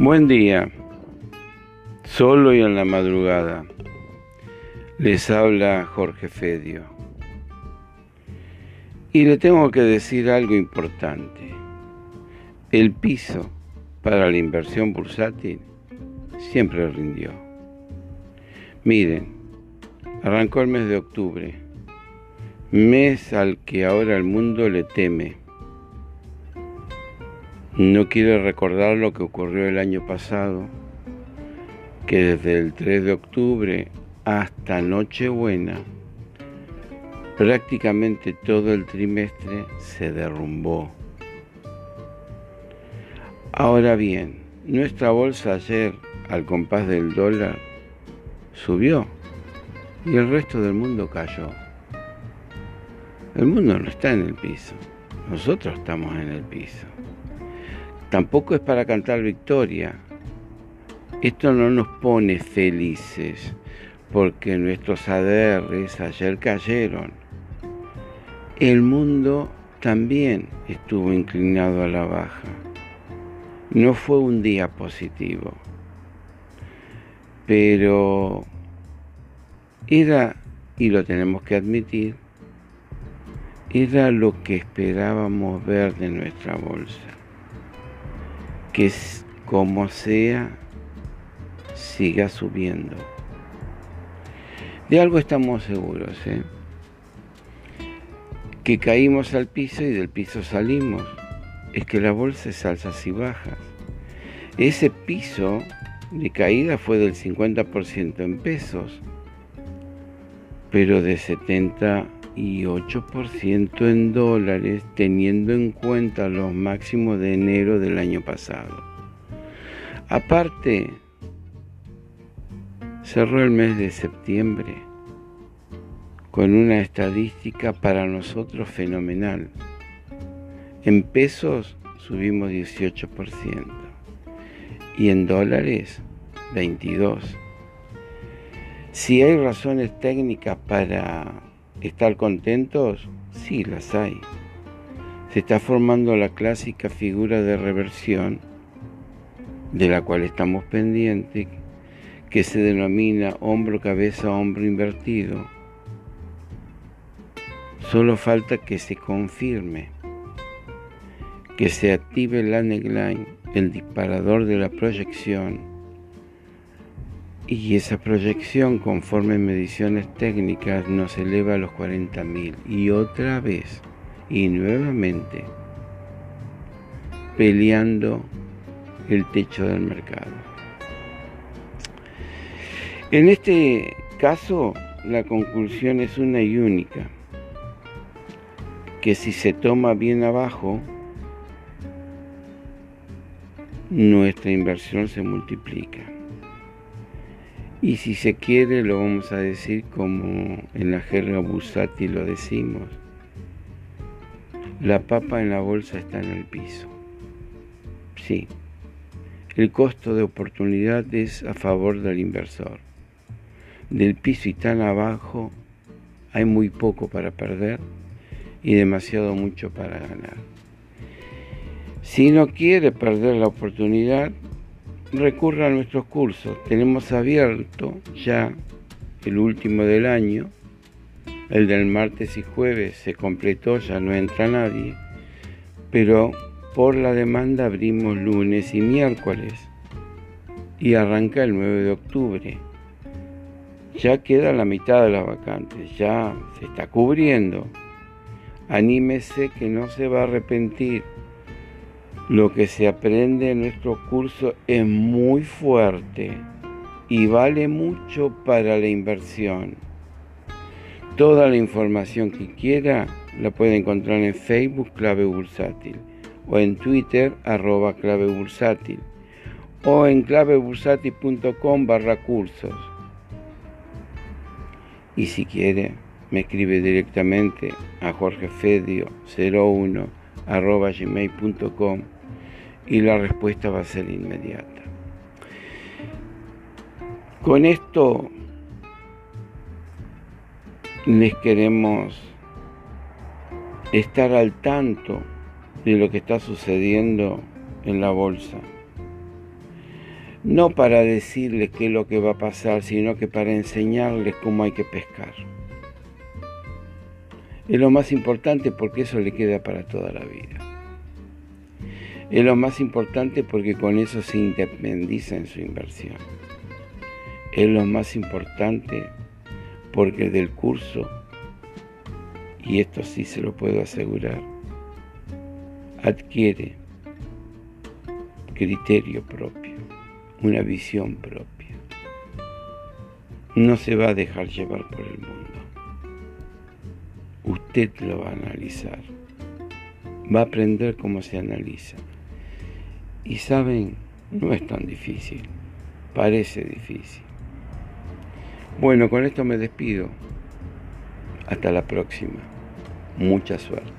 Buen día, solo y en la madrugada. Les habla Jorge Fedio. Y le tengo que decir algo importante. El piso para la inversión bursátil siempre rindió. Miren, arrancó el mes de octubre, mes al que ahora el mundo le teme no quiero recordar lo que ocurrió el año pasado, que desde el 3 de octubre hasta Nochebuena, prácticamente todo el trimestre se derrumbó. Ahora bien, nuestra bolsa ayer, al compás del dólar, subió y el resto del mundo cayó. El mundo no está en el piso, nosotros estamos en el piso. Tampoco es para cantar victoria. Esto no nos pone felices porque nuestros ADRs ayer cayeron. El mundo también estuvo inclinado a la baja. No fue un día positivo, pero era, y lo tenemos que admitir, era lo que esperábamos ver de nuestra bolsa que como sea siga subiendo. De algo estamos seguros, ¿eh? que caímos al piso y del piso salimos. Es que la bolsa es alzas y bajas. Ese piso de caída fue del 50% en pesos, pero de 70 y 8% en dólares teniendo en cuenta los máximos de enero del año pasado. Aparte, cerró el mes de septiembre con una estadística para nosotros fenomenal. En pesos subimos 18% y en dólares 22%. Si hay razones técnicas para ¿Estar contentos? Sí, las hay. Se está formando la clásica figura de reversión de la cual estamos pendientes, que se denomina hombro, cabeza, hombro invertido. Solo falta que se confirme, que se active la neckline, el disparador de la proyección, y esa proyección conforme mediciones técnicas nos eleva a los 40.000 y otra vez y nuevamente peleando el techo del mercado. En este caso la conclusión es una y única, que si se toma bien abajo, nuestra inversión se multiplica. Y si se quiere, lo vamos a decir como en la jerga Busati lo decimos. La papa en la bolsa está en el piso. Sí, el costo de oportunidad es a favor del inversor. Del piso y tan abajo hay muy poco para perder y demasiado mucho para ganar. Si no quiere perder la oportunidad, recurra a nuestros cursos. Tenemos abierto ya el último del año, el del martes y jueves se completó, ya no entra nadie, pero por la demanda abrimos lunes y miércoles y arranca el 9 de octubre. Ya queda la mitad de las vacantes, ya se está cubriendo. Anímese que no se va a arrepentir. Lo que se aprende en nuestro curso es muy fuerte y vale mucho para la inversión. Toda la información que quiera la puede encontrar en Facebook Clave Bursátil o en Twitter arroba clave bursátil o en clavebursátil.com barra cursos. Y si quiere, me escribe directamente a jorgefedio01 arroba gmail.com y la respuesta va a ser inmediata. Con esto les queremos estar al tanto de lo que está sucediendo en la bolsa. no para decirles qué es lo que va a pasar, sino que para enseñarles cómo hay que pescar. Es lo más importante porque eso le queda para toda la vida. Es lo más importante porque con eso se independiza en su inversión. Es lo más importante porque del curso, y esto sí se lo puedo asegurar, adquiere criterio propio, una visión propia. No se va a dejar llevar por el mundo. Usted lo va a analizar. Va a aprender cómo se analiza. Y saben, no es tan difícil. Parece difícil. Bueno, con esto me despido. Hasta la próxima. Mucha suerte.